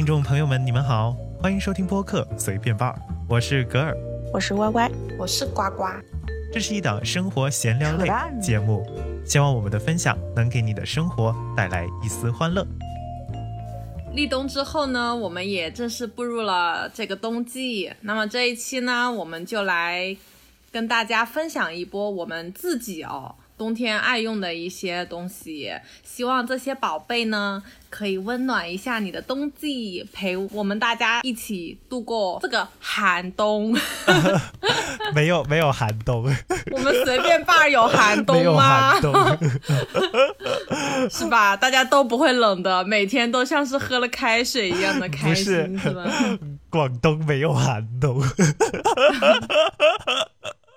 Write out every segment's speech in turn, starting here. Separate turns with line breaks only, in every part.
听众朋友们，你们好，欢迎收听播客随便吧，我是格尔，
我是歪歪，
我是呱呱。
这是一档生活闲聊类节目，希望我们的分享能给你的生活带来一丝欢乐。
立冬之后呢，我们也正式步入了这个冬季。那么这一期呢，我们就来跟大家分享一波我们自己哦。冬天爱用的一些东西，希望这些宝贝呢可以温暖一下你的冬季，陪我们大家一起度过这个寒冬。
没有没有寒冬，
我们随便吧有寒冬
吗？
是吧？大家都不会冷的，每天都像是喝了开水一样的开心，是吧？
广东没有寒冬。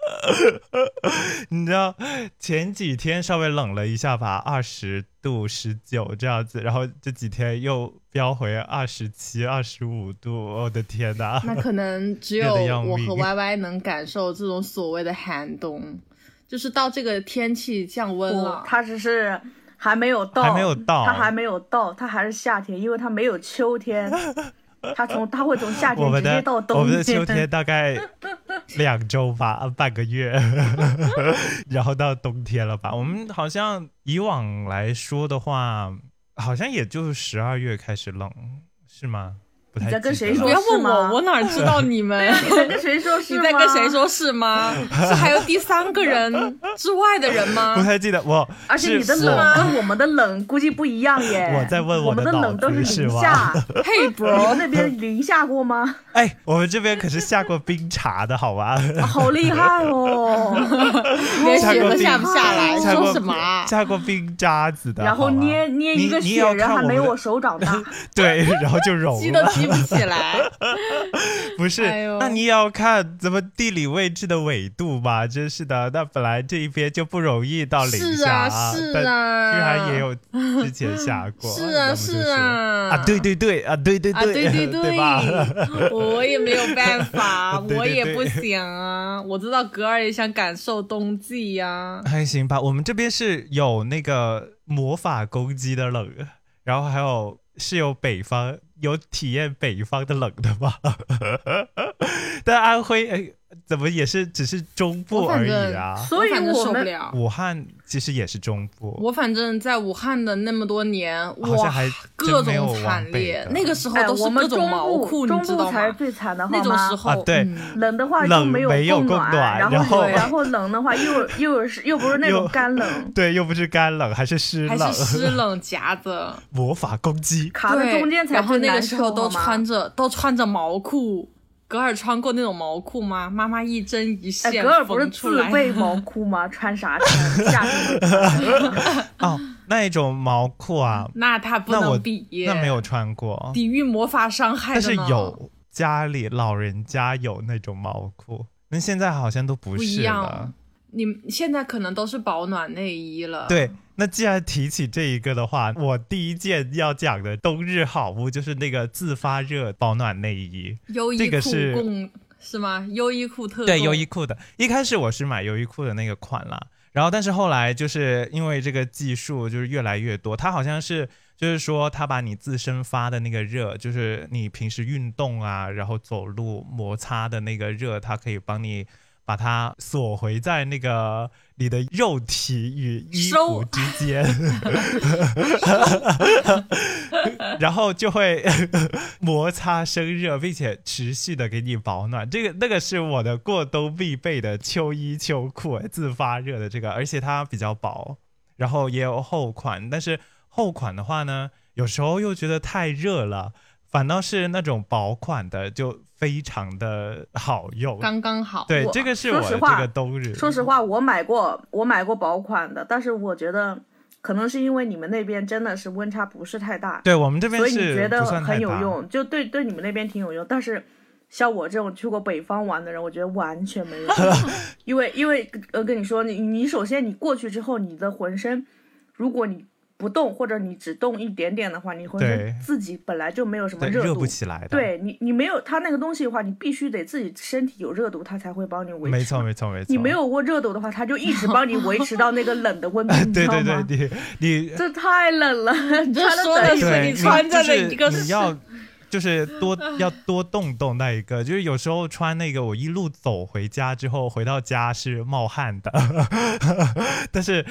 你知道前几天稍微冷了一下吧，二十度、十九这样子，然后这几天又飙回二十七、二十五度，我的天哪！
那可能只有我和 Y Y 能感受这种所谓的寒冬，就是到这个天气降温了，
它只是还没有到，
还没有到，
它还没有到，它还是夏天，因为它没有秋天。它从它会从夏天直接到冬天，
我们的秋天大概 两周吧，半个月，然后到冬天了吧？我们好像以往来说的话，好像也就是十二月开始冷，是吗？
你在跟谁说？
不要问我，我哪知道你们？
你在跟谁说？是
你在跟谁说？是吗？是还有第三个人之外的人吗？
不太记得我。
而且你的冷跟我们的冷估计不一样耶。
我在问
我们的冷都是零下。
嘿，bro，
那边零下过吗？
哎，我们这边可是下过冰茶的好吧？
好厉害哦！
连雪都下不下来，说什么？
下过冰渣子的。
然后捏捏一个雪人还没我手掌大。
对，然后就融
了。提不起来，
不是？那你也要看怎么地理位置的纬度吧。真是的，那本来这一边就不容易到零
下，是啊，
居然也有之前下过，
是啊，是啊，
啊，对对对，啊，对对对，
对对对，
吧？
我也没有办法，我也不想啊。我知道格尔也想感受冬季呀，
还行吧。我们这边是有那个魔法攻击的冷，然后还有是有北方。有体验北方的冷的吗？但安徽哎，怎么也是只是中部而已啊？
所以我们
武汉。其实也是中部。
我反正在武汉的那么多年，哇，各种惨烈。那个时候都是各种毛裤，
你知道吗？最惨的
那种时候，
对，
冷的话
又
没有
供暖，
然后然后冷的话又又是又不是那种干冷，
对，又不是干冷，还是湿冷，
还是湿冷 夹着
魔法攻击，
卡在中间才
然后那个时候都穿着都穿着毛裤。格尔穿过那种毛裤吗？妈妈一针一线
格尔不是自备 毛裤吗？穿啥穿？夏天
哦，那一种毛裤啊，
那他不能比，
那没有穿过，
抵御魔法伤害。
但是有家里老人家有那种毛裤，那现在好像都不是了。
你现在可能都是保暖内衣了。
对。那既然提起这一个的话，我第一件要讲的冬日好物就是那个自发热保暖内衣。
优衣库是是吗？优衣库特
对优衣库的。一开始我是买优衣库的那个款啦，然后但是后来就是因为这个技术就是越来越多，它好像是就是说它把你自身发的那个热，就是你平时运动啊，然后走路摩擦的那个热，它可以帮你把它锁回在那个。你的肉体与衣服之间，然后就会摩擦生热，并且持续的给你保暖。这个那个是我的过冬必备的秋衣秋裤，自发热的这个，而且它比较薄，然后也有厚款。但是厚款的话呢，有时候又觉得太热了，反倒是那种薄款的就。非常的好用，
刚刚好。
对，这个是我这个冬日。
说实话，我买过，我买过薄款的，但是我觉得可能是因为你们那边真的是温差不是太大，
对我们这边
所以你觉得很有用，就对对你们那边挺有用。但是像我这种去过北方玩的人，我觉得完全没有用，因为因为呃跟你说，你你首先你过去之后，你的浑身，如果你。不动，或者你只动一点点的话，你浑身自己本来就没有什么热
度，热不起来的。
对你，你没有它那个东西的话，你必须得自己身体有热度，它才会帮你维持。
没错，没错，没错。
你没有过热度的话，它就一直帮你维持到那个 冷的温度，
对对对，你你
这太冷了，你
这说的是你穿着的一个
你要。就是多要多动动那一个，就是有时候穿那个，我一路走回家之后，回到家是冒汗的。但是，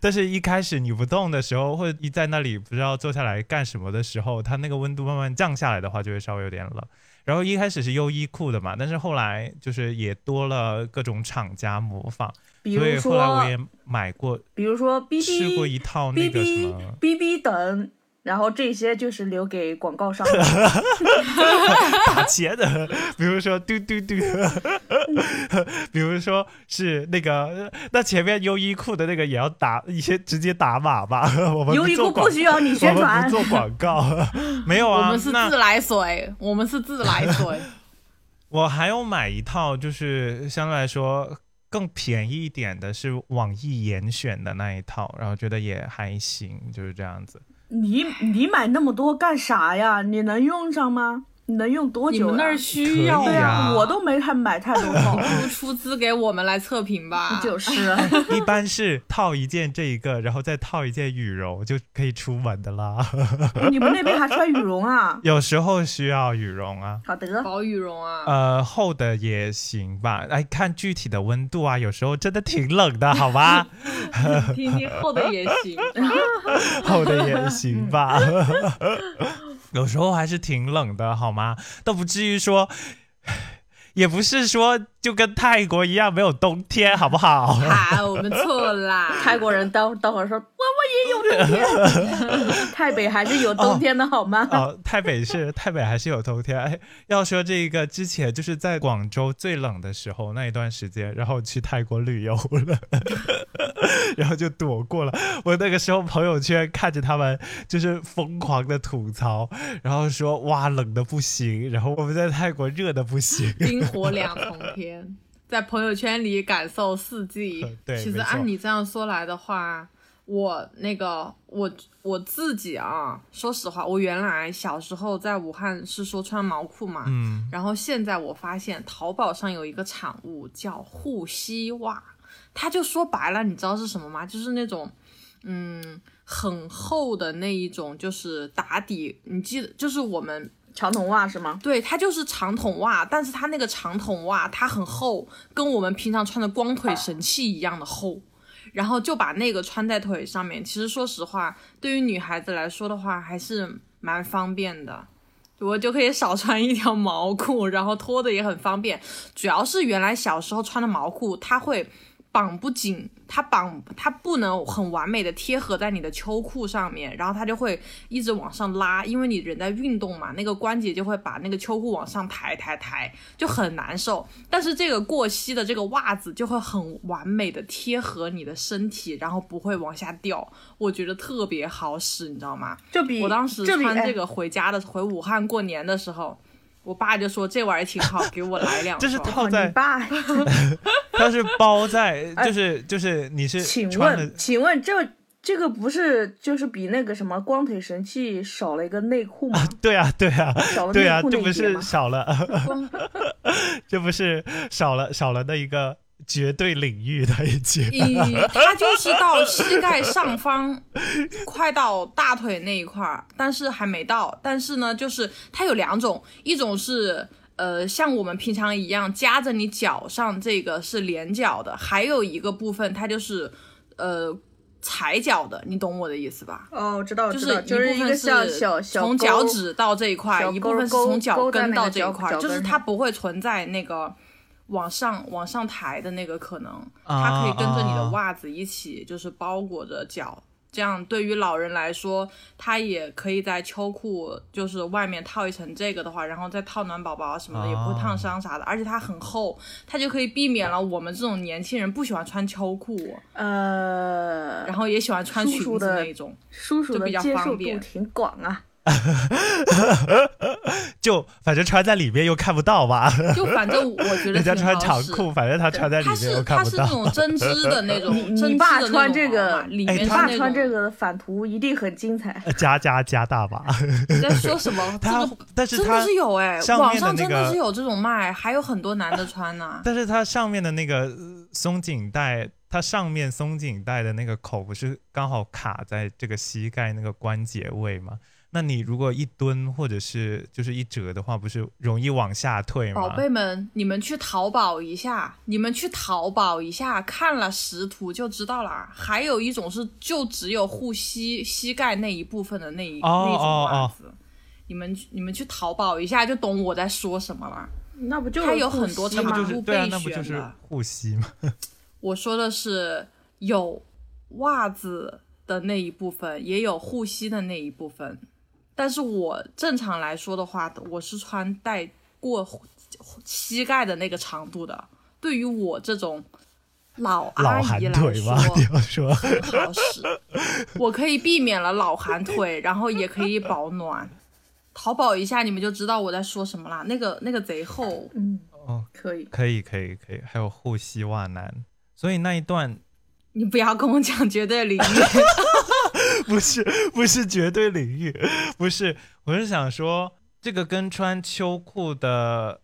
但是一开始你不动的时候，或者一在那里不知道坐下来干什么的时候，它那个温度慢慢降下来的话，就会稍微有点冷。然后一开始是优衣库的嘛，但是后来就是也多了各种厂家模仿，所以后来我也买过，
比如说 B B
试过一套那个什么
B B 等。然后这些就是留给广告商
打钱的，比如说嘟嘟嘟，比如说是那个，那前面优衣库的那个也要打一些直接打码吧？我们
优衣库不需要你宣传，
不 做广告，没有啊，
我们是自来水，我们是自来水。
我还要买一套，就是相对来说更便宜一点的，是网易严选的那一套，然后觉得也还行，就是这样子。
你你买那么多干啥呀？你能用上吗？你能用多久？你
们那儿需要
呀？
我都没太买太多套，
不如出资给我们来测评吧。
就是，
一般是套一件这一个，然后再套一件羽绒就可以出门的啦。
你们那边还穿羽绒啊？
有时候需要羽绒啊。
好的，
薄羽绒啊。
呃，厚的也行吧。哎，看具体的温度啊，有时候真的挺冷的，好吧？
听听厚的也行，
厚的也行吧。有时候还是挺冷的，好吗？倒不至于说，也不是说。就跟泰国一样没有冬天，好不好？
好，我们错啦。
泰国人等等会儿说，我我也有冬天。泰北还是有冬天的好吗？
哦，泰北是泰北还是有冬天。哎，要说这个之前就是在广州最冷的时候那一段时间，然后去泰国旅游了，然后就躲过了。我那个时候朋友圈看着他们就是疯狂的吐槽，然后说哇冷的不行，然后我们在泰国热的不行，
冰火两重天。在朋友圈里感受四季。
对，
其实按你这样说来的话，我那个我我自己啊，说实话，我原来小时候在武汉是说穿毛裤嘛，
嗯，
然后现在我发现淘宝上有一个产物叫护膝袜，它就说白了，你知道是什么吗？就是那种嗯很厚的那一种，就是打底，你记得就是我们。
长筒袜是吗？
对，它就是长筒袜，但是它那个长筒袜它很厚，跟我们平常穿的光腿神器一样的厚，然后就把那个穿在腿上面。其实说实话，对于女孩子来说的话，还是蛮方便的，我就可以少穿一条毛裤，然后脱的也很方便。主要是原来小时候穿的毛裤，它会。绑不紧，它绑它不能很完美的贴合在你的秋裤上面，然后它就会一直往上拉，因为你人在运动嘛，那个关节就会把那个秋裤往上抬抬抬，就很难受。但是这个过膝的这个袜子就会很完美的贴合你的身体，然后不会往下掉，我觉得特别好使，你知道吗？
就比
我当时穿这个回家的回武汉过年的时候。我爸就说这玩意儿挺好，给我来两。
这是套在。
你爸。
它是包在，就是就是你是。
请问，请问这这个不是就是比那个什么光腿神器少了一个内裤吗？
对啊，对啊，
少了
内裤这不是少了。这不是少了少了那一个。绝对领域的已经，
它就是到膝盖上方，快到大腿那一块儿，但是还没到。但是呢，就是它有两种，一种是呃像我们平常一样夹着你脚上，这个是连脚的；还有一个部分它就是呃踩脚的，你懂我的意思吧？
哦，我知道，
就
是
一部分是从脚趾到这一块，一部分是从脚跟到这一块，就是它不会存在那个。往上往上抬的那个可能，它可以跟着你的袜子一起，就是包裹着脚，这样对于老人来说，他也可以在秋裤就是外面套一层这个的话，然后再套暖宝宝什么的，也不会烫伤啥的，而且它很厚，它就可以避免了我们这种年轻人不喜欢穿秋裤，
呃，
然后也喜欢穿裙子那种，
叔叔
的
接受度挺广啊。
就反正穿在里面又看不到吧。
就反正我觉得
人家穿长裤，反正他穿在里面又看不到。
他是他是那种针织的那种，
你爸穿这个，里面
你
爸穿这个反图一定很精彩。
加加加大吧。
你在说什么？
他但是
真的是有哎，网上真
的
是有这种卖，还有很多男的穿呢。
但是它上面的那个松紧带，它上面松紧带的那个口不是刚好卡在这个膝盖那个关节位吗？那你如果一蹲或者是就是一折的话，不是容易往下退吗？
宝贝们，你们去淘宝一下，你们去淘宝一下，看了实图就知道了。还有一种是就只有护膝膝盖那一部分的那一、
哦
那种
哦哦
袜子，你们你们去淘宝一下就懂我在说什么了。
那不就
它有很多
膝吗
那不就是对啊？
备
那不就是
选的
护膝吗？
我说的是有袜子的那一部分，也有护膝的那一部分。但是我正常来说的话，我是穿带过膝盖的那个长度的。对于我这种老阿姨来说，
要说
很好使。我可以避免了老寒腿，然后也可以保暖。淘宝一下，你们就知道我在说什么啦。那个那个贼厚，
嗯，
哦，
可以。
可以可以可以，还有护膝袜男，所以那一段
你不要跟我讲绝对领域。
不是不是绝对领域，不是，我是想说这个跟穿秋裤的，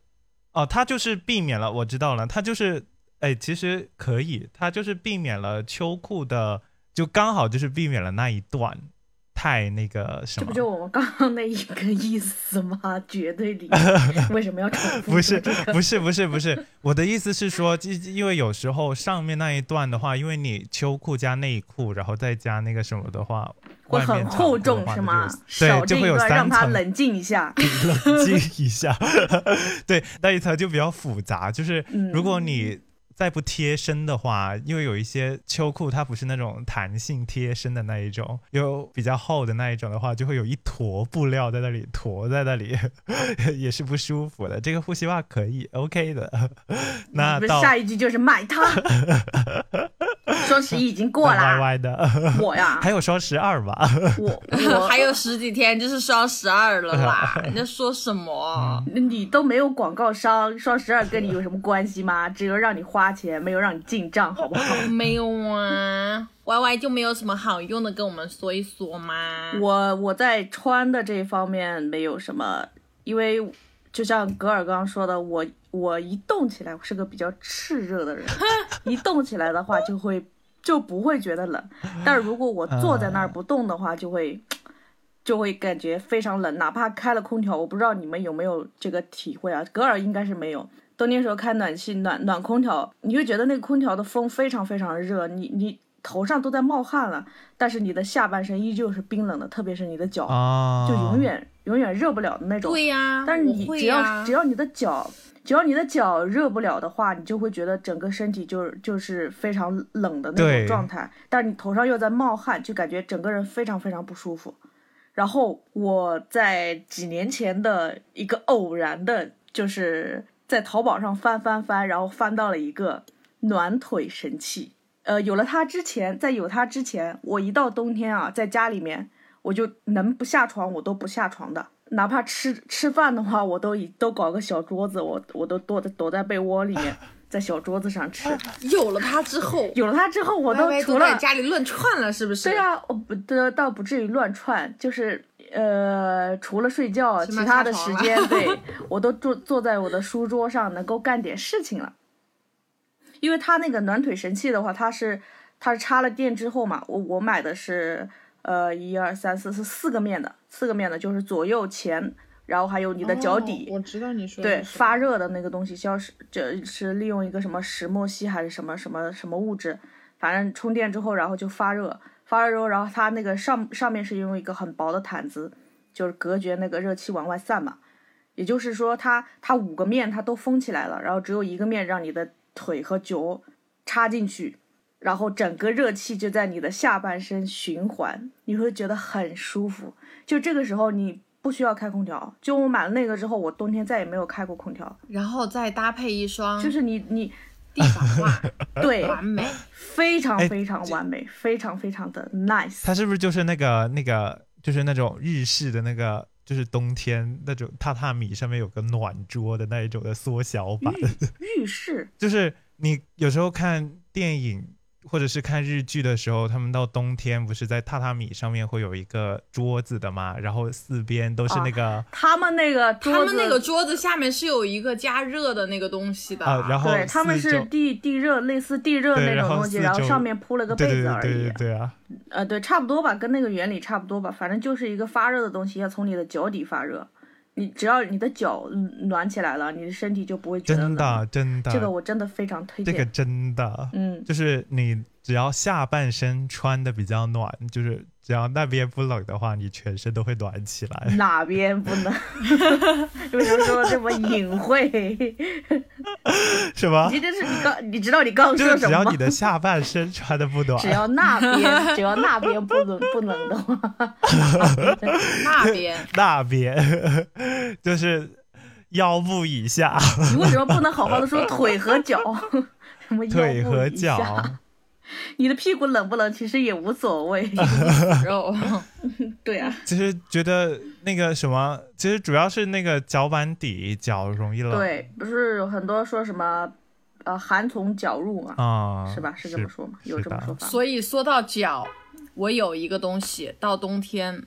哦，他就是避免了，我知道了，他就是，哎，其实可以，他就是避免了秋裤的，就刚好就是避免了那一段。太那个什么
这不，就我们刚刚那一个意思吗？绝对理由，为什么要重复？
不是
这个？
不是不是不是，我的意思是说，就因为有时候上面那一段的话，因为你秋裤加内裤，然后再加那个什么的话，
会很厚重是吗？
对，就会有
让他冷静一下。
冷静一下，对，那一层就比较复杂。就是
嗯
如果你再不贴身的话，因为有一些秋裤它不是那种弹性贴身的那一种，有比较厚的那一种的话，就会有一坨布料在那里坨在那里，也是不舒服的。这个护膝袜可以 OK 的。那
下一句就是买它。双十一已经过
歪
啦，
歪的，
我呀
还，有双十二吧？
我我
还有十几天就是双十二了啦！你在说什么？
你都没有广告商，双十二跟你有什么关系吗？只有让你花钱，没有让你进账，好不好？
没有啊，Y Y 就没有什么好用的，跟我们说一说吗。
我我在穿的这方面没有什么，因为就像格尔刚刚说的，我我一动起来，我是个比较炽热的人，一动起来的话就会就不会觉得冷，但是如果我坐在那儿不动的话，就会就会感觉非常冷，哪怕开了空调，我不知道你们有没有这个体会啊？格尔应该是没有。冬天时候开暖气暖暖空调，你会觉得那个空调的风非常非常热，你你头上都在冒汗了，但是你的下半身依旧是冰冷的，特别是你的脚，
啊，
就永远永远热不了的那种。
对呀、
但是你
会
只要、
呀
只要你的脚，只要你的脚热不了的话，你就会觉得整个身体就是就是非常冷的那种状态。但是你头上又在冒汗，就感觉整个人非常非常不舒服。然后我在几年前的一个偶然的，就是在淘宝上翻翻翻，然后翻到了一个暖腿神器。呃，有了它之前，在有它之前，我一到冬天啊，在家里面我就能不下床我都不下床的，哪怕吃吃饭的话，我都以都搞个小桌子，我我都躲在躲在被窝里面，在小桌子上吃。
有了它之后，
有了它之后，我都除了
在家里乱窜了，是不是？
对啊，我不的倒不至于乱窜，就是呃，除了睡觉，其他的时间，对我都坐坐在我的书桌上，能够干点事情了。因为它那个暖腿神器的话，它是它是插了电之后嘛，我我买的是呃一二三四是四个面的，四个面的就是左右前，然后还有你的脚底，
哦我知道你说
对，发热的那个东西，消失，这是利用一个什么石墨烯还是什么什么什么物质，反正充电之后，然后就发热，发热之后，然后它那个上上面是用一个很薄的毯子，就是隔绝那个热气往外散嘛。也就是说它，它五个面它都封起来了，然后只有一个面让你的腿和脚插进去，然后整个热气就在你的下半身循环，你会觉得很舒服。就这个时候你不需要开空调。就我买了那个之后，我冬天再也没有开过空调。
然后再搭配一双
就是你你
地板袜，
对，
完美。
非常
哎
非常完美，非常非常的 nice。
它是不是就是那个那个就是那种日式的那个，就是冬天那种榻榻米上面有个暖桌的那一种的缩小版？
浴室
就是你有时候看电影，或者是看日剧的时候，他们到冬天不是在榻榻米上面会有一个桌子的嘛，然后四边都是那个
他们那个，
他们那个桌子下面是有一个加热的那个东西的，
啊，然后
对他们是地地热，类似地热那种东西，
然后
然后上面铺了个被子而已
对对对。对啊，
呃，对，差不多吧，跟那个原理差不多吧，反正就是一个发热的东西，要从你的脚底发热。你只要你的脚嗯暖起来了，你的身体就不会觉得
真。的真的，
这个我真的非常推荐。
这个真的，
嗯，
就是你只要下半身穿的比较暖，就是只要那边不冷的话，你全身都会暖起来。
哪边不冷？为什么说这么隐晦？
是吗？
你这是你刚，你知道你刚刚
就是只
说什么吗
要你？的下半身穿的不暖，
只要那边，只要那边不冷不冷的话，
那边
那边就是腰部以下，
你为什么不能好好的说腿和脚？什么
腿和脚，
你的屁股冷不冷其实也无所谓。
肉，
对啊，
其实觉得那个什么，其实主要是那个脚板底脚容易冷，
对，不是有很多说什么，呃，寒从脚入嘛，
啊，
是吧？是这么说吗？有这么说？
所以说到脚，我有一个东西到冬天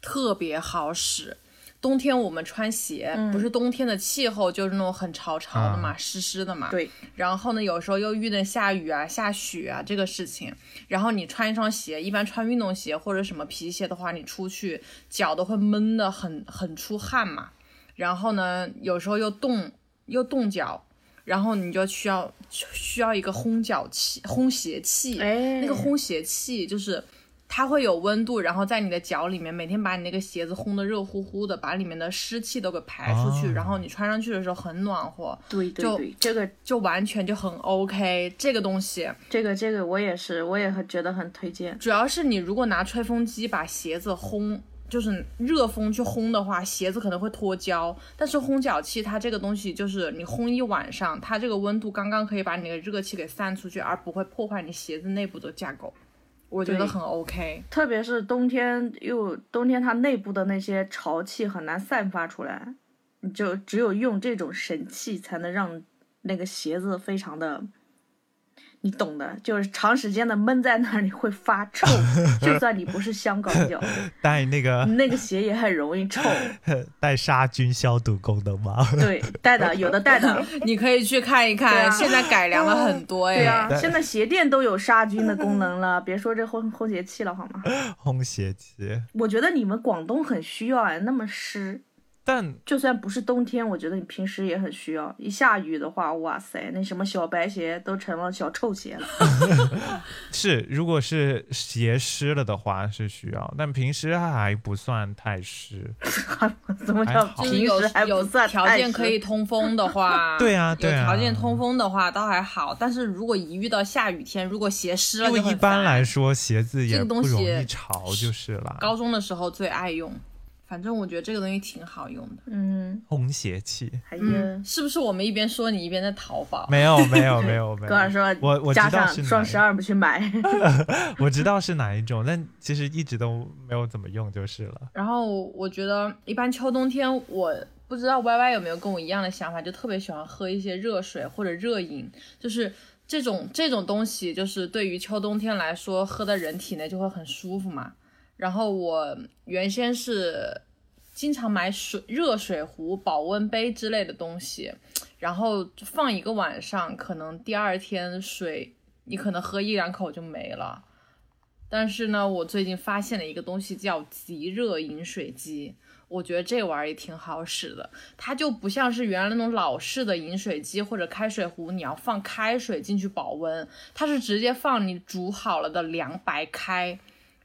特别好使。冬天我们穿鞋，
嗯
不是冬天的气候就是那种很潮潮的嘛，
啊
湿湿的嘛。
对，
然后呢，有时候又遇见下雨啊、下雪啊这个事情，然后你穿一双鞋，一般穿运动鞋或者什么皮鞋的话，你出去脚都会闷的很很出汗嘛。然后呢，有时候又冻又冻脚，然后你就需要需要一个烘脚器、烘鞋器。
哎，
那个烘鞋器就是它会有温度，然后在你的脚里面每天把你那个鞋子烘得热乎乎的，把里面的湿气都给排出去，
哦
然后你穿上去的时候很暖和，
对对对，这个
就完全就很 OK。这个东西
这个这个我也是，我也很觉得很推荐。
主要是你如果拿吹风机把鞋子烘。就是热风去烘的话，鞋子可能会脱胶。但是烘脚器它这个东西，就是你烘一晚上，它这个温度刚刚可以把你的热气给散出去，而不会破坏你鞋子内部的架构。我觉得很 OK。
特别是冬天，又冬天它内部的那些潮气很难散发出来，你就只有用这种神器才能让那个鞋子非常的，你懂的，就是长时间的闷在那里会发臭，就算你不是香港脚，
带 那个
那个鞋也很容易臭。
带杀菌消毒功能吗？
对，带的有的带的，
你可以去看一看，
啊
现在改良了很多哎。
对啊，现在鞋垫都有杀菌的功能了，别说这烘烘鞋器了好吗？
烘鞋器，
我觉得你们广东很需要哎，那么湿。
但
就算不是冬天，我觉得你平时也很需要。一下雨的话，哇塞，那什么小白鞋都成了小臭鞋了。
是如果是鞋湿了的话是需要，但平时还不算太湿。
怎么叫平时还
有
不算
条
太湿
件可以通风的话，
对啊对啊
有条件通风的话倒还好。但是如果一遇到下雨天，如果鞋湿了
因一般来说鞋子也
这个东
不容易潮就是了。
高中的时候最爱用。反正我觉得这个东西挺好用的。
嗯，
烘鞋器
还有、
嗯，是不是我们一边说你一边在淘宝？
没有没有没有没有。
跟我说，
我我
加
道是哪
上双十二不去买。
我知道是哪一种，但其实一直都没有怎么用就是了。
然后我觉得一般秋冬天，我不知道 Y Y 有没有跟我一样的想法，就特别喜欢喝一些热水或者热饮，就是这种这种东西，就是对于秋冬天来说，喝在人体内就会很舒服嘛。然后我原先是经常买水热水壶、保温杯之类的东西，然后放一个晚上，可能第二天水你可能喝一两口就没了。但是呢，我最近发现了一个东西叫即热饮水机，我觉得这玩意儿也挺好使的。它就不像是原来那种老式的饮水机或者开水壶，你要放开水进去保温，它是直接放你煮好了的凉白开，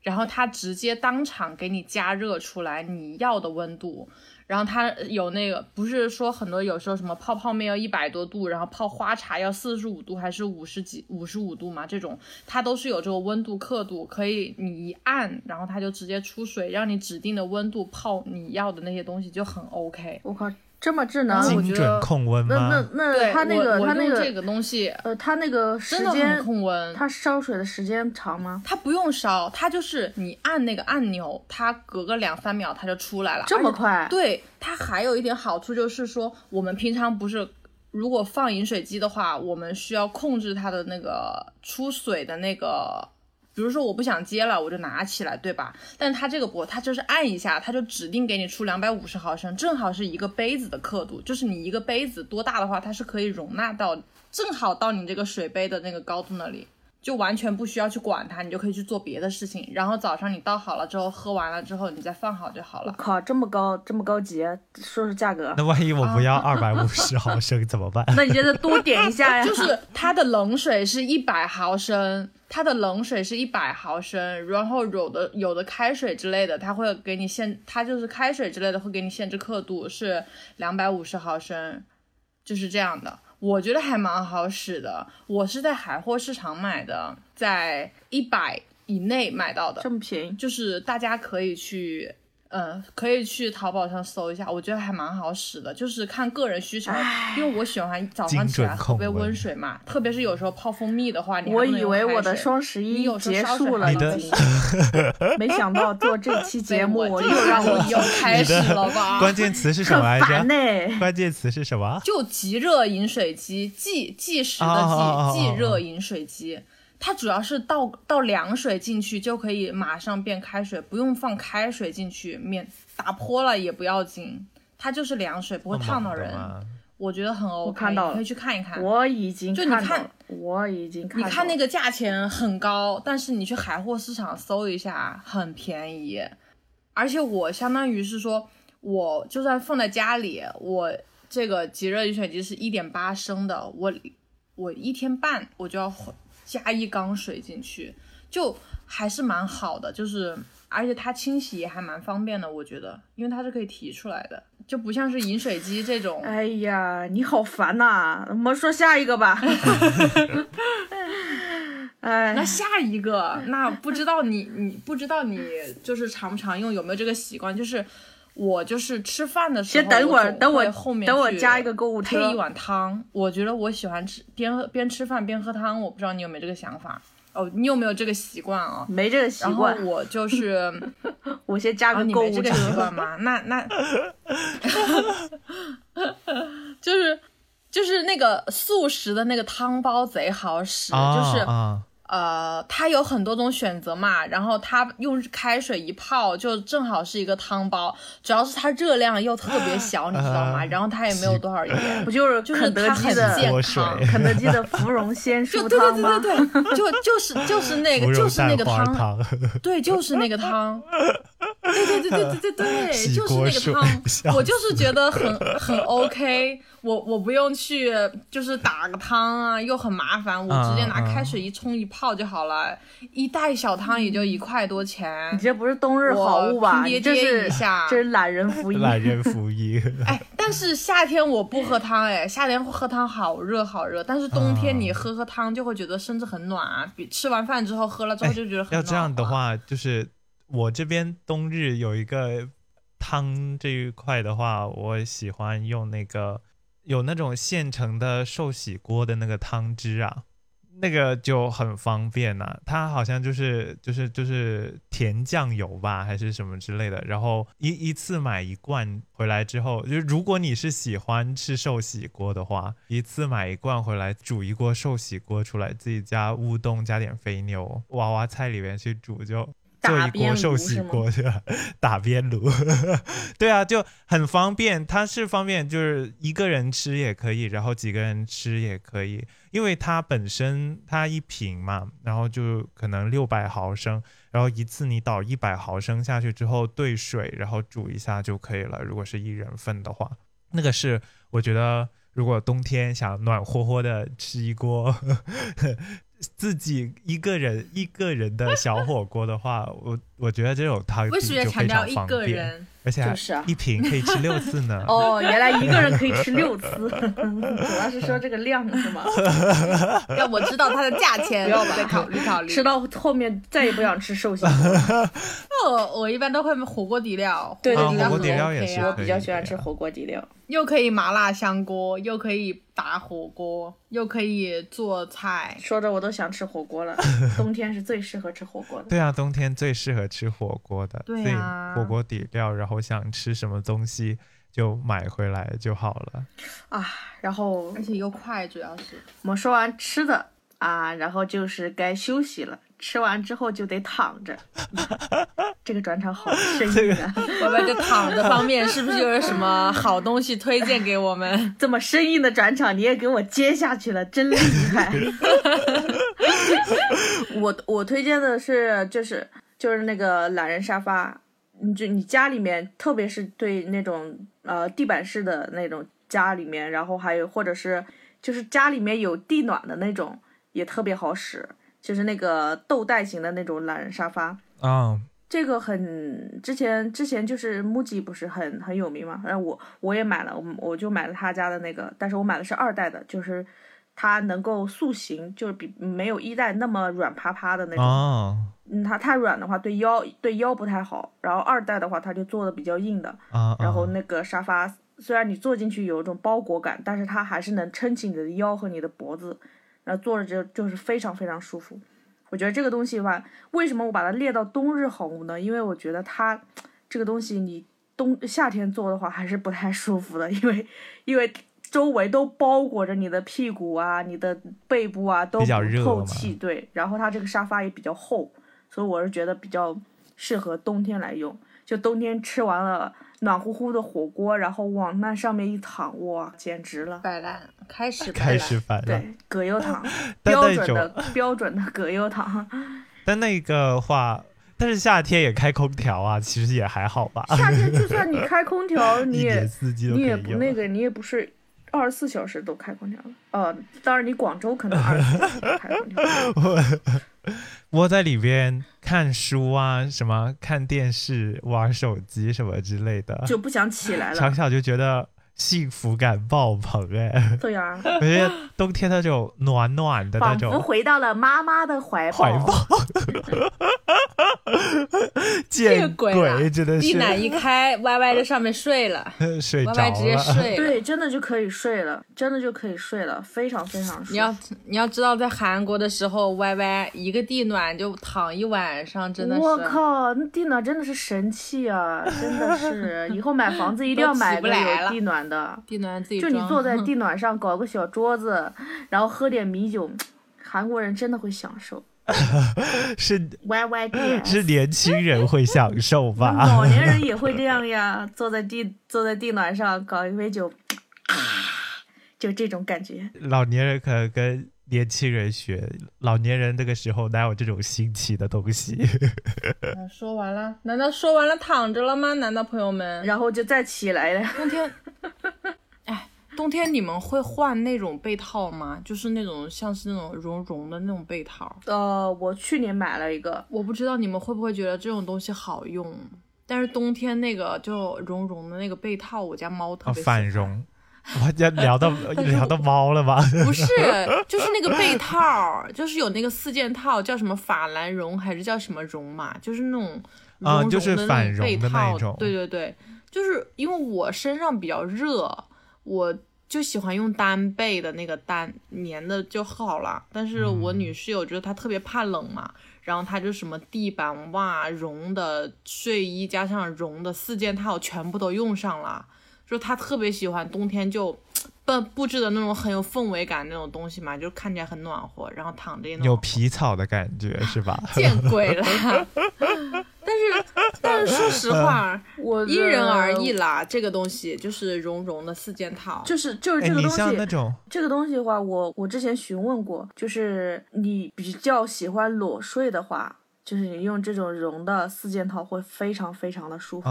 然后它直接当场给你加热出来你要的温度。然后它有那个，不是说很多有时候什么泡泡面要一百多度，然后泡花茶要四十五度还是五十几五十五度嘛？这种它都是有这个温度刻度，可以你一按，然后它就直接出水，让你指定的温度泡你要的那些东西就很 OK。
我靠，这么智能！
我
精准
觉得
控温
那那那它那个它那个
这个东西
呃，它那个时
真的
间，
控温。
它烧水的时间长吗？
它不用烧，它就是你按那个按钮，它隔个两三秒它就出来了，
这么快？
对，它还有一点好处就是说，我们平常不是如果放饮水机的话，我们需要控制它的那个出水的那个，比如说我不想接了，我就拿起来，对吧？但它这个不，它就是按一下，它就指定给你出两百五十毫升，正好是一个杯子的刻度，就是你一个杯子多大的话，它是可以容纳到正好到你这个水杯的那个高度那里。就完全不需要去管它，你就可以去做别的事情。然后早上你倒好了之后，喝完了之后，你再放好就好了。
我靠，这么高，这么高级，说说价格。
那万一我不要二百五十毫升怎么办？
那你就得多点一下呀。
就是它的冷水是一百毫升，它的冷水是一百毫升，然后有的有的开水之类的，它会给你限，它就是开水之类的会给你限制刻度是两百五十毫升，就是这样的。我觉得还蛮好使的，我是在海货市场买的，在一百以内买到的，
这么便宜，
就是大家可以去。嗯，可以去淘宝上搜一下，我觉得还蛮好使的，就是看个人需求。因为我喜欢早上起来喝杯温水嘛，特别是有时候泡蜂蜜的话，你
我以为我的双十一结束了，没想到做这期 节目
又
让我
又 开始了吧？
关键词是什么来
着？
关键词是什么？
就即热饮水机，即即时的即即热饮水机。它主要是倒倒凉水进去就可以马上变开水，不用放开水进去，免打泼了也不要紧。它就是凉水，不会烫到人。我觉得很 OK，
我看到了，
可以去看一看。
我已经
就你看，
我已经看。
你看那个价钱很高，但是你去海货市场搜一下，很便宜。而且我相当于是说，我就算放在家里，我这个即热饮水机是一点八升的，我我一天半我就要。加一缸水进去，就还是蛮好的，就是而且它清洗也还蛮方便的，我觉得，因为它是可以提出来的，就不像是饮水机这种。
哎呀，你好烦呐！我们说下一个吧。哎，
那下一个，那不知道你你不知道你就是常不常用，有没有这个习惯？就是我就是吃饭的时候，
先等会儿，等我
后面
等我加一个购物车，
配一碗汤。我觉得我喜欢吃边喝边吃饭边喝汤，我不知道你有没有这个想法哦？你有没有这个习惯啊？
没这个习惯。
然后我就是，
我先加个购物车。
习惯吗？那那，就是就是那个速食的那个汤包贼好使，就是。呃，它有很多种选择嘛，然后它用开水一泡，就正好是一个汤包。主要是它热量又特别小，你知道吗？然后它也没有多少盐，
不就是
就是
它
很健康，
肯德基的芙蓉鲜蔬
汤吗？对对对对对，就就是就是那个就是那个汤，对，就是那个汤。对对对对对对对，就是那个汤，我就是觉得很很 OK，我我不用去就是打个汤啊，又很麻烦，我直接拿开水一冲一泡就好了，一袋小汤也就一块多钱。
你这不是冬日好物吧？
你
这是
这
是懒人福音。
懒人福音。
哎，但是夏天我不喝汤，哎，夏天喝汤好热好热，但是冬天你喝喝汤就会觉得身子很暖啊，比吃完饭之后喝了之后就觉得很暖。
要这样的话，就是。我这边冬日有一个汤这一块的话，我喜欢用那个有那种现成的寿喜锅的那个汤汁啊，那个就很方便呐。它好像就是就是就是甜酱油吧，还是什么之类的。然后一一次买一罐回来之后，就如果你是喜欢吃寿喜锅的话，一次买一罐回来煮一锅寿喜锅出来，自己加乌冬加点肥牛，娃娃菜里面去煮就。做一锅寿喜锅对吧？打边炉，对啊，就很方便。它是方便，就是一个人吃也可以，然后几个人吃也可以。因为它本身它一瓶嘛，然后就可能六百毫升，然后一次你倒一百毫升下去之后兑水，然后煮一下就可以了。如果是一人份的话，那个是我觉得，如果冬天想暖和和的吃一锅。自己一个人一个人的小火锅的话，我我觉得这种汤底就非常方便。而且一瓶可以吃六次呢。
哦，原来一个人可以吃六次，主要是说这个量是吗？
要我知道它的价钱，再考虑考虑。
吃到后面再也不想吃寿喜。
我我一般都会火锅底料，
对对
火锅底料也是。
我比较喜欢吃火锅底料，
又可以麻辣香锅，又可以打火锅，又可以做菜。
说着我都想吃火锅了。冬天是最适合吃火锅的。
对啊，冬天最适合吃火锅的。
对啊，
火锅底料，然后。想吃什么东西，就买回来就好了
啊。然后
而且又快，主要是
我们说完吃的啊，然后就是该休息了。吃完之后就得躺着，这个转场好生硬啊！
我们这躺着方面是不是有什么 好东西推荐给我们？
这么生硬的转场你也给我接下去了，真厉害！我我推荐的是就是就是那个懒人沙发，你就你家里面，特别是对那种呃地板式的那种家里面，然后还有或者是就是家里面有地暖的那种，也特别好使。就是那个豆袋型的那种懒人沙发
啊，
这个很之前之前就是 MUJI 不是很很有名嘛，然后我我也买了，我我就买了他家的那个，但是我买的是二代的，就是它能够塑形，就是比没有一代那么软趴趴的那种。嗯，它太软的话对腰对腰不太好，然后二代的话它就做的比较硬的。然后那个沙发虽然你坐进去有一种包裹感，但是它还是能撑起你的腰和你的脖子。然后坐着就就是非常非常舒服，我觉得这个东西吧，为什么我把它列到冬日好物呢？因为我觉得它这个东西你冬夏天坐的话还是不太舒服的，因为因为周围都包裹着你的屁股啊、你的背部啊都不透气，对。然后它这个沙发也比较厚，所以我是觉得比较适合冬天来用。就冬天吃完了。暖乎乎的火锅，然后往那上面一躺，哇，简直了！
摆烂，开始
开始摆烂，
对，葛优躺，标准的标准的葛优躺。
但那个话，但是夏天也开空调啊，其实也还好吧。
夏天就算你 开空调，你也
你
也不那个，你也不是二十四小时都开空调了。呃，当然你广州可能二十四小时开空调。
窝在里边看书啊，什么看电视、玩手机什么之类的，
就不想起来了。
想想就觉得幸福感爆棚哎。
对呀，
我觉得冬天那种暖暖的那种，
仿佛回到了妈妈的怀
抱。怀抱。见鬼！真的是，
地暖一开歪歪在上面睡了，
睡着
了，直接睡。
对，真的就可以睡了，真的就可以睡了，非常非常舒服。
你要你要知道，在韩国的时候，歪歪一个地暖就躺一晚上，真的是。
我靠，那地暖真的是神器啊！真的是，以后买房子一定要买个有地暖的。
地暖自己
就你坐在 地暖上搞个小桌子，然后喝点米酒，韩国人真的会享受。
是
Y Y D，
是年轻人会享受吧？
老年人也会 这样呀，坐在地坐在地暖上搞一杯酒，就这种感觉。
老年人可能跟年轻人学，老年人那个时候哪有这种新奇的东西？
说完了？难道说完了躺着了吗？难道朋友们？
然后就再起来了？
冬天。冬天你们会换那种被套吗？就是那种像是那种绒绒的那种被套。
呃，我去年买了一个，
我不知道你们会不会觉得这种东西好用。但是冬天那个就绒绒的那个被套，我家猫特别
反绒。我家聊到 聊到猫了吧？
不是，就是那个被套，就是有那个四件套，叫什么法兰绒还是叫什么绒嘛？就是那种
啊，就是反绒的那种。
对对对，就是因为我身上比较热。我就喜欢用单被的那个单棉的就好了，但是我女室友觉得她特别怕冷嘛，然后她就什么地板袜、绒的睡衣加上绒的四件套全部都用上了，就她特别喜欢冬天就布布置的那种很有氛围感那种东西嘛，就看起来很暖和，然后躺着也
有皮草的感觉是吧？
见鬼了！但是，但是说实话，
我
因人而异啦。这个东西就是绒绒的四件套，
就是就是这个东西。
那种
这个东西的话，我我之前询问过，就是你比较喜欢裸睡的话，就是你用这种绒的四件套会非常非常的舒服。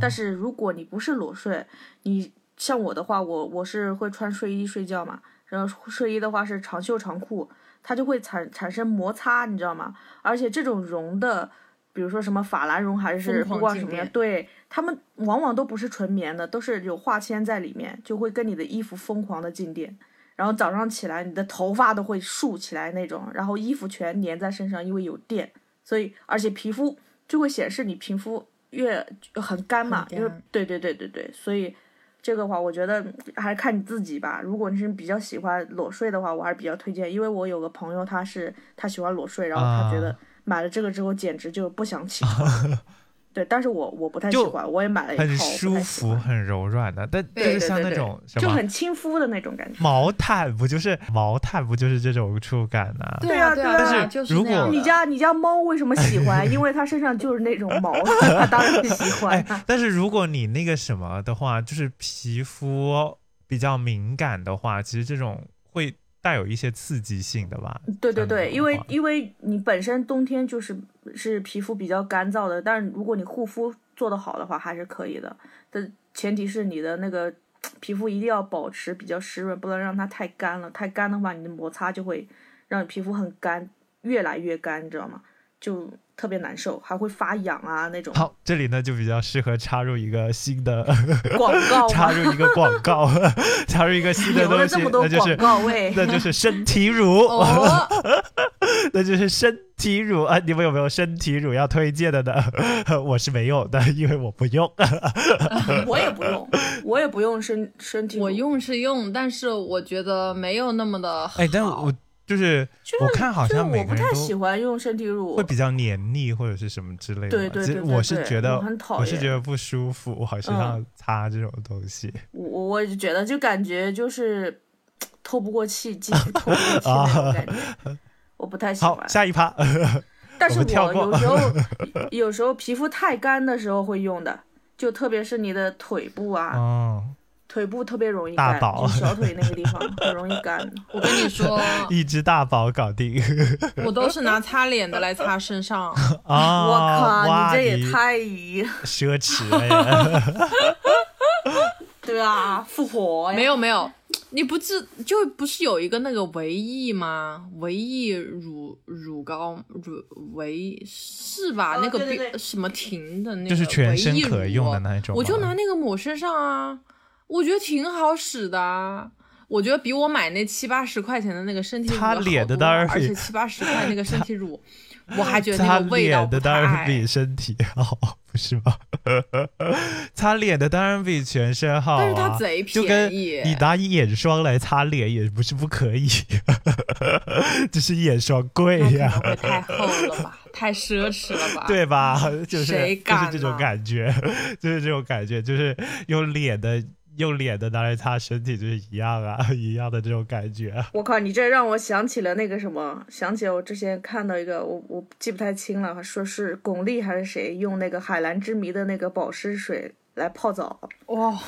但是如果你不是裸睡，你像我的话，我我是会穿睡衣睡觉嘛，然后睡衣的话是长袖长裤，它就会产产生摩擦，你知道吗？而且这种绒的。比如说什么法兰绒还是不管什么呀，对他们往往都不是纯棉的，都是有化纤在里面，就会跟你的衣服疯狂的静电，然后早上起来你的头发都会竖起来那种，然后衣服全粘在身上，因为有电，所以而且皮肤就会显示你皮肤越很干嘛，因为对对对对对，所以这个话我觉得还是看你自己吧。如果你是比较喜欢裸睡的话，我还是比较推荐，因为我有个朋友他是他喜欢裸睡，然后他觉得。买了这个之后，简直就不想起床。对，但是我我不太喜欢，我也买了一套，
很舒服、很柔软的，但就是像那种
就很亲肤的那种感觉。
毛毯不就是毛毯不就是这种触感呢？
对
啊，
对
啊。
但
是
如果
你家你家猫为什么喜欢？因为它身上就是那种毛，它当然喜欢。
但是如果你那个什么的话，就是皮肤比较敏感的话，其实这种会。带有一些刺激性的吧？
对对对，因为因为你本身冬天就是是皮肤比较干燥的，但是如果你护肤做得好的话，还是可以的。但前提是你的那个皮肤一定要保持比较湿润，不能让它太干了。太干的话，你的摩擦就会让你皮肤很干，越来越干，你知道吗？就。特别难受，还会发痒啊那种。
好，这里呢就比较适合插入一个新的
广告，
插入一个广告，插入一个新的东西，那就是 那就是身体乳，那就是身体乳啊！你们有没有身体乳要推荐的呢？我是没有的，因为我不用。
我也不用，我也不用身身体乳。
我用是用，但是我觉得没有那么的好。
哎，但我。就是我看好像每个人
都不太喜欢用身体乳，
会比较黏腻或者是什么之类的。
对对对，
我是觉得
我
是觉得不舒服，我好身上擦这种东西。
我我就觉得就感觉就是 透不过气，继续 透不过气那种感觉，我不太 喜欢。
好，下一趴。
但是我有时候 有时候皮肤太干的时候会用的，就特别是你的腿部啊。腿部特别容易干，小腿那个地方很容易干。
我跟你说，
一只大宝搞定。
我都是拿擦脸的来擦身上。
啊！
我靠，
你
这也太
奢侈了呀。
对啊，复活
没有没有，你不是就不是有一个那个维 E 吗？维 E 乳乳膏乳维是吧？那个什么婷的那个
就是全身可用的那种，
我就拿那个抹身上啊。我觉得挺好使的，我觉得比我买那七八十块钱的那个身体乳
好多，而
且七八十块那个身体乳，我还觉得那个味道
擦脸的当然比身体好，不是吗？擦脸的当然比全身好，
但是它贼
便宜。你拿眼霜来擦脸也不是不可以，只是眼霜贵呀。
太厚了吧，太奢侈了吧？
对吧？就是就是这种感觉，就是这种感觉，就是用脸的。用脸的拿来擦身体就是一样啊，一样的这种感觉。
我靠，你这让我想起了那个什么，想起了我之前看到一个，我我记不太清了，说是巩俐还是谁用那个海蓝之谜的那个保湿水来泡澡。
哇，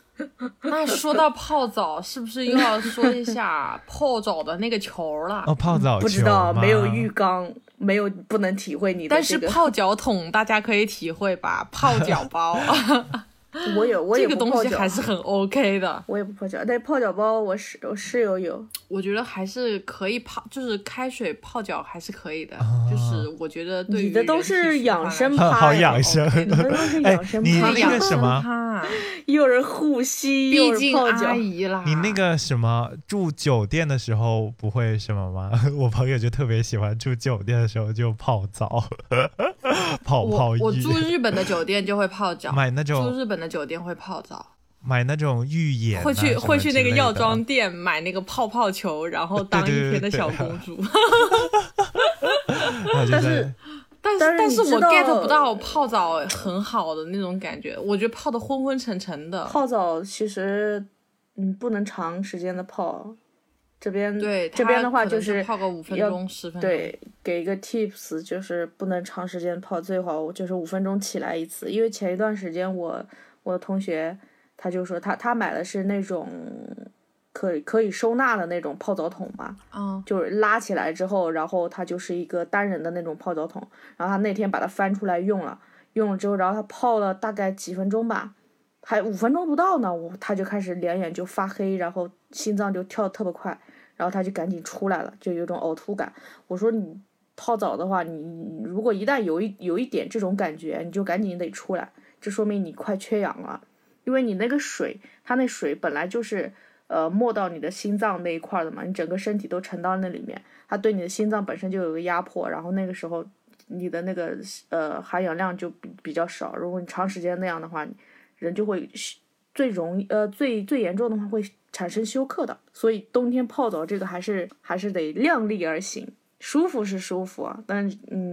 那说到泡澡，是不是又要说一下泡澡的那个球了？
哦，泡澡
不知道，没有浴缸，没有不能体会你
的。但是泡脚桶大家可以体会吧？泡脚包。
我有，我也
这个东西还是很 OK 的。
我也不泡脚，但泡脚包我室我室友有。
我觉得还是可以泡，就是开水泡脚还是可以的。就是我觉得对
你的都是养生
趴，好养生。
你的都是养生趴，
你那个什么，
有人护膝，
毕竟
阿
姨啦。
你那个什么住酒店的时候不会什么吗？我朋友就特别喜欢住酒店的时候就泡澡，泡泡
浴。我住日本的酒店就会泡脚，
买那种
住日本的。酒店会泡澡，
买那种浴盐，
会去会去那个药妆店买那个泡泡球，然后 当一天的小公主。
但是
但是但是我 get 不到泡澡很好的那种感觉，我觉得泡的昏昏沉沉的。
泡澡其实嗯不能长时间的泡，这边
对
这边的话就
是泡个五分钟十分钟。
对，给一个 tips 就是不能长时间泡，最好就是五分钟起来一次，因为前一段时间我。我的同学，他就说他他买的是那种可以可以收纳的那种泡澡桶嘛，
嗯，
就是拉起来之后，然后它就是一个单人的那种泡澡桶。然后他那天把它翻出来用了，用了之后，然后他泡了大概几分钟吧，还五分钟不到呢，我他就开始两眼就发黑，然后心脏就跳特别快，然后他就赶紧出来了，就有种呕吐感。我说你泡澡的话，你如果一旦有一有一点这种感觉，你就赶紧得出来。这说明你快缺氧了，因为你那个水，它那水本来就是，呃，没到你的心脏那一块的嘛，你整个身体都沉到那里面，它对你的心脏本身就有个压迫，然后那个时候你的那个呃含氧量就比比较少，如果你长时间那样的话，人就会最容易呃最最严重的话会产生休克的，所以冬天泡澡这个还是还是得量力而行。舒服是舒服，但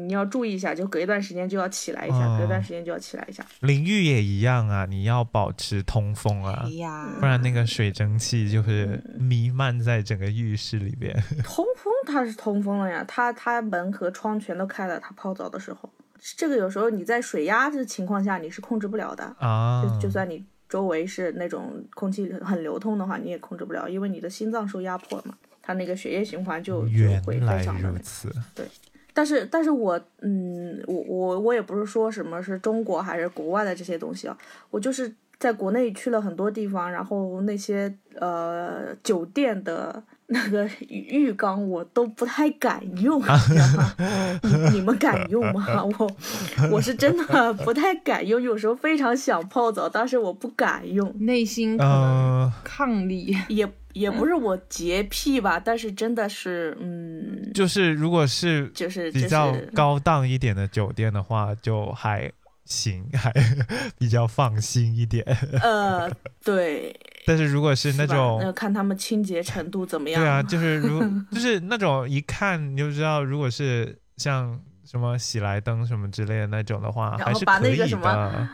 你要注意一下，就隔一段时间就要起来一下，隔一段时间就要起来一下。
淋浴也一样啊，你要保持通风啊，不然那个水蒸气就是弥漫在整个浴室里边。
通风它是通风了呀，它它门和窗全都开了，它泡澡的时候，这个有时候你在水压的情况下你是控制不了的
啊，
就就算你周围是那种空气很流通的话，你也控制不了，因为你的心脏受压迫了嘛。它那个血液循环就就会非常的对，但是但是我嗯我我我也不是说什么是中国还是国外的这些东西啊，我就是在国内去了很多地方，然后那些呃酒店的那个浴缸我都不太敢用，你你们敢用吗？我我是真的 不太敢用，有时候非常想泡澡，但是我不敢用，
内心可能抗力
也。也不是我洁癖吧，但是真的是，嗯，
就是如果是
就是
比较高档一点的酒店的话，就还行，还比较放心一点。
呃，对。
但是如果是那种，
那看他们清洁程度怎么样。
对啊，就是如就是那种一看你就知道，如果是像什么喜来登什么之类的那种的话，还是可以的。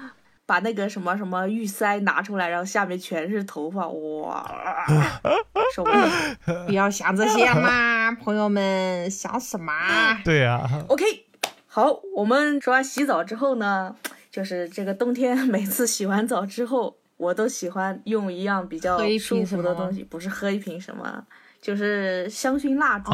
把那个什么什么浴塞拿出来，然后下面全是头发，哇，受不了！
不要想这些嘛，朋友们，想什么？
对呀。
OK，好，我们说完洗澡之后呢，就是这个冬天每次洗完澡之后，我都喜欢用一样比较舒服的东西，不是喝一瓶什么。就是香薰蜡烛，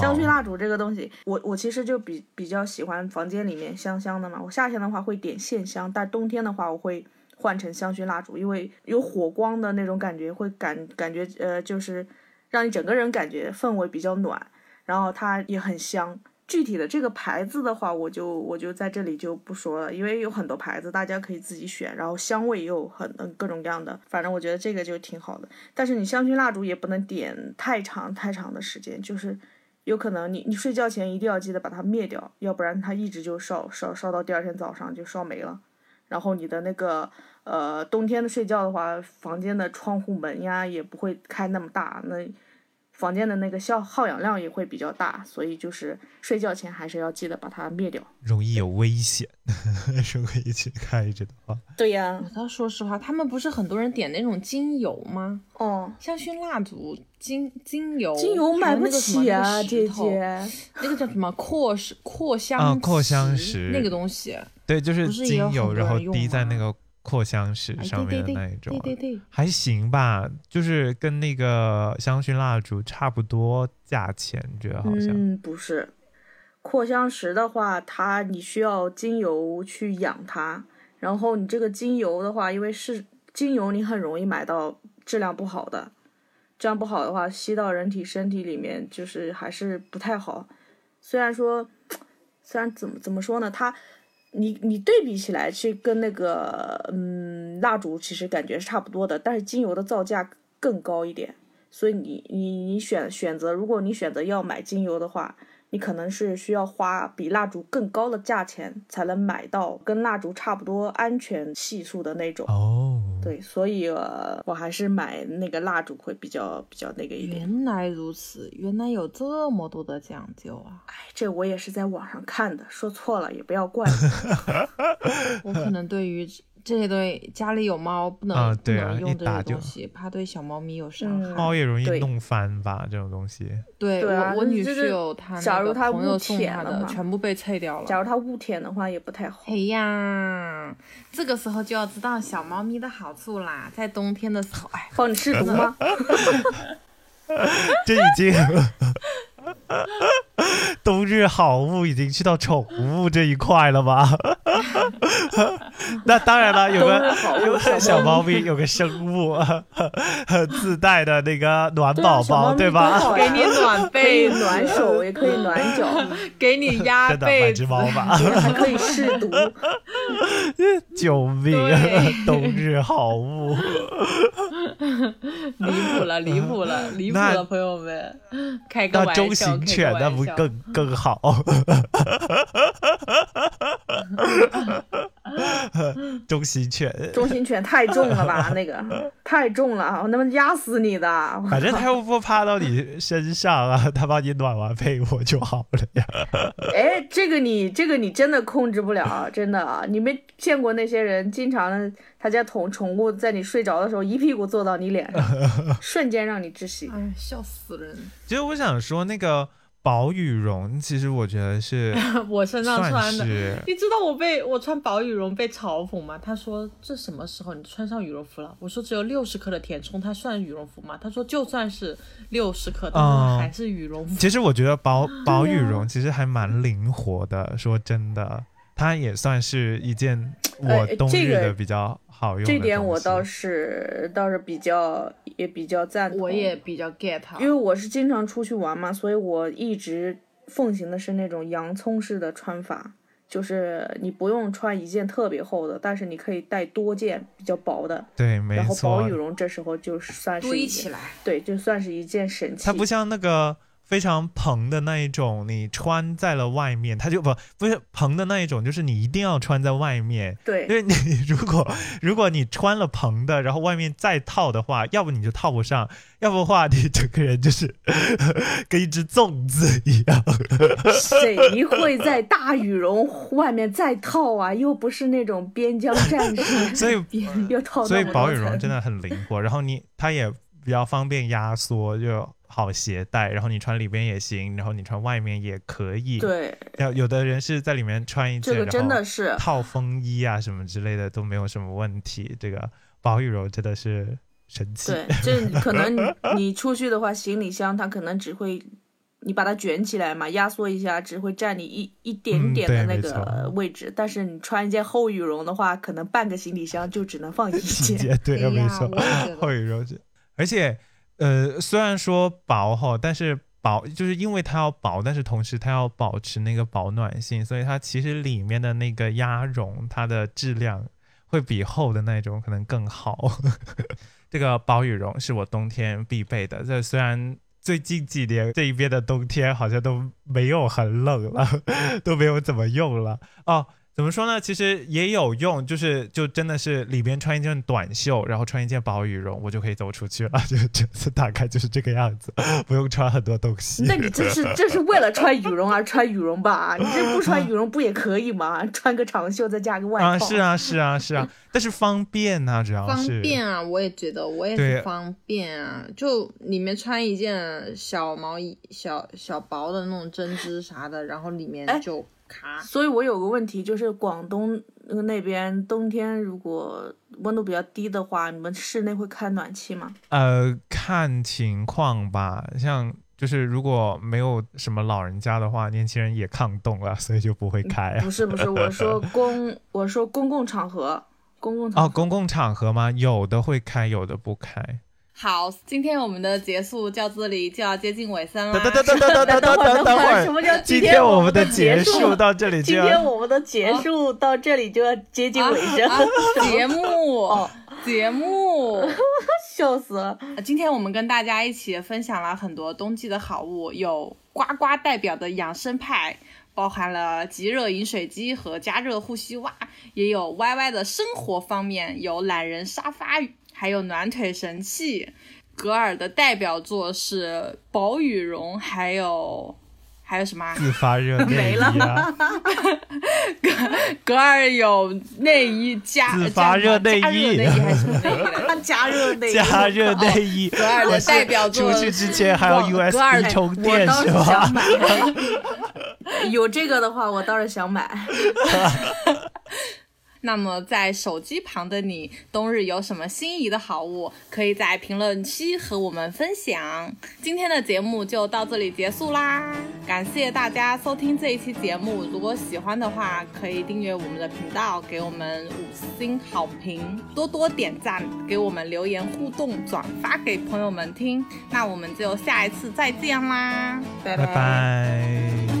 香薰蜡烛这个东西，我我其实就比比较喜欢房间里面香香的嘛。我夏天的话会点线香，但冬天的话我会换成香薰蜡烛，因为有火光的那种感觉，会感感觉呃就是让你整个人感觉氛围比较暖，然后它也很香。具体的这个牌子的话，我就我就在这里就不说了，因为有很多牌子，大家可以自己选。然后香味也有很各种各样的，反正我觉得这个就挺好的。但是你香薰蜡烛也不能点太长太长的时间，就是有可能你你睡觉前一定要记得把它灭掉，要不然它一直就烧烧烧到第二天早上就烧没了。然后你的那个呃冬天的睡觉的话，房间的窗户门呀也不会开那么大，那。房间的那个消耗氧量也会比较大，所以就是睡觉前还是要记得把它灭掉，
容易有危险。如果一起开着的话，
对呀。
他说实话，他们不是很多人点那种精油吗？
哦，
香薰蜡烛、精精油，
精油买不起啊，姐姐。
那个叫什么扩扩香
啊？扩香石
那个东西，
对，就是精油，然后滴在那个。扩香石上面的那一种，
对对对，
还行吧，就是跟那个香薰蜡烛差不多价钱，觉得好像。
嗯，不是，扩香石的话，它你需要精油去养它，然后你这个精油的话，因为是精油，你很容易买到质量不好的，这样不好的话，吸到人体身体里面就是还是不太好。虽然说，虽然怎么怎么说呢，它。你你对比起来去跟那个嗯蜡烛其实感觉是差不多的，但是精油的造价更高一点，所以你你你选选择，如果你选择要买精油的话。你可能是需要花比蜡烛更高的价钱才能买到跟蜡烛差不多安全系数的那种
哦。
对，所以我还是买那个蜡烛会比较比较那个一点。
原来如此，原来有这么多的讲究啊！
哎，这我也是在网上看的，说错了也不要怪
我。我可能对于。这些东西家里有猫不能不能用这些东西，怕对小猫咪有伤害。
猫也容易弄翻吧，这种东西。
对，我我女婿有
他假如他
朋友送他的，全部被拆掉了。
假如他误舔的话也不太好。
哎呀，这个时候就要知道小猫咪的好处啦，在冬天的时候，哎，
帮你试毒吗？
这已经。冬日好物已经去到宠物这一块了吧？那当然了，有个有个小猫咪，有个生物 自带的那个暖宝宝，对吧？
给你暖被、
暖手，也可以暖脚，
给你压被
子，猫吧，
还可以试毒。
救命！冬日好物，
离谱了，离谱了，离谱了，朋友们，开个玩
笑，中型犬那不更更好？中型犬，
中型犬太重了吧？那个太重了，我他妈压死你的！
反正它又不趴到你身上啊，它帮你暖完被窝就好了呀。
哎，这个你这个你真的控制不了，真的啊！你没见过那些人，经常他家宠宠物在你睡着的时候一屁股坐到你脸上，瞬间让你窒息。
哎，笑死人！
其实我想说那个。薄羽绒，其实我觉得是
我身上穿的。你知道我被我穿薄羽绒被嘲讽吗？他说这什么时候你穿上羽绒服了？我说只有六十克的填充，它算羽绒服吗？他说就算是六十克，但是还是羽绒服。
其实我觉得薄 薄羽绒其实还蛮灵活的，说真的，它也算是一件我冬日的比较好用。
这点我倒是倒是比较也比较赞同，
我也比较 get，
因为我是经常出去玩嘛，所以我一直奉行的是那种洋葱式的穿法，就是你不用穿一件特别厚的，但是你可以带多件比较薄的，
对，没错。
然后薄羽绒这时候就算是
堆起来，
对，就算是一件神器。
它不像那个。非常蓬的那一种，你穿在了外面，它就不不是蓬的那一种，就是你一定要穿在外面。
对，
因为你如果 如果你穿了蓬的，然后外面再套的话，要不你就套不上，要不的话你整个人就是跟一只粽子一样。
谁会在大羽绒外面再套啊？又不是那种边疆战士，
所以
又套。
所以薄羽绒真的很灵活，然后你它也比较方便压缩，就。好携带，然后你穿里边也行，然后你穿外面也可以。
对，
要有的人是在里面穿一
件，这个真的是
套风衣啊什么之类的都没有什么问题。这个薄羽绒真的是神奇。
对，这可能你出去的话，行李箱它可能只会你把它卷起来嘛，压缩一下，只会占你一一点点的那个位置。但是你穿一件厚羽绒的话，可能半个行李箱就只能放一件。
对，没错，厚羽绒，而且。呃，虽然说薄哈，但是薄就是因为它要薄，但是同时它要保持那个保暖性，所以它其实里面的那个鸭绒，它的质量会比厚的那种可能更好。这个薄羽绒是我冬天必备的。这虽然最近几年这一边的冬天好像都没有很冷了，都没有怎么用了哦。怎么说呢？其实也有用，就是就真的是里边穿一件短袖，然后穿一件薄羽绒，我就可以走出去了。就这次大概就是这个样子，不用穿很多东西。
那你这是 这是为了穿羽绒而穿羽绒吧？你这不穿羽绒不也可以吗？穿个长袖再加个外套。
啊，是啊，是啊，是啊，但是方便呐，主要
是方便啊，我也觉得我也是方便啊，就里面穿一件小毛衣、小小薄的那种针织啥的，然后里面就。
所以，我有个问题，就是广东那边冬天如果温度比较低的话，你们室内会开暖气吗？
呃，看情况吧。像就是如果没有什么老人家的话，年轻人也抗冻了，所以就不会开。
不是不是，我说 公我说公共场合，公共哦，
公共场合吗？有的会开，有的不开。
好，今天我们的结束到这里就要接近尾声了。
等等等等等等等等 等会儿，
什么叫
今天我们的结束到这里？
今天我们的结束到这里就要接近尾声。
节目，节目，
笑死了！
今天我们跟大家一起分享了很多冬季的好物，有呱呱代表的养生派，包含了即热饮水机和加热护膝袜，也有 Y Y 的生活方面，有懒人沙发。还有暖腿神器，格尔的代表作是薄羽绒，还有还有什么？
自发热内衣啊！
格 格尔有内衣加
自发热内衣，
还是什么内衣？
加热内衣，
加热内衣。
格尔的代表作
出去之前还要 USB 充电是吧？
有这个的话，我倒是想买。
那么，在手机旁的你，冬日有什么心仪的好物，可以在评论区和我们分享。今天的节目就到这里结束啦，感谢大家收听这一期节目。如果喜欢的话，可以订阅我们的频道，给我们五星好评，多多点赞，给我们留言互动，转发给朋友们听。那我们就下一次再见啦，
拜拜。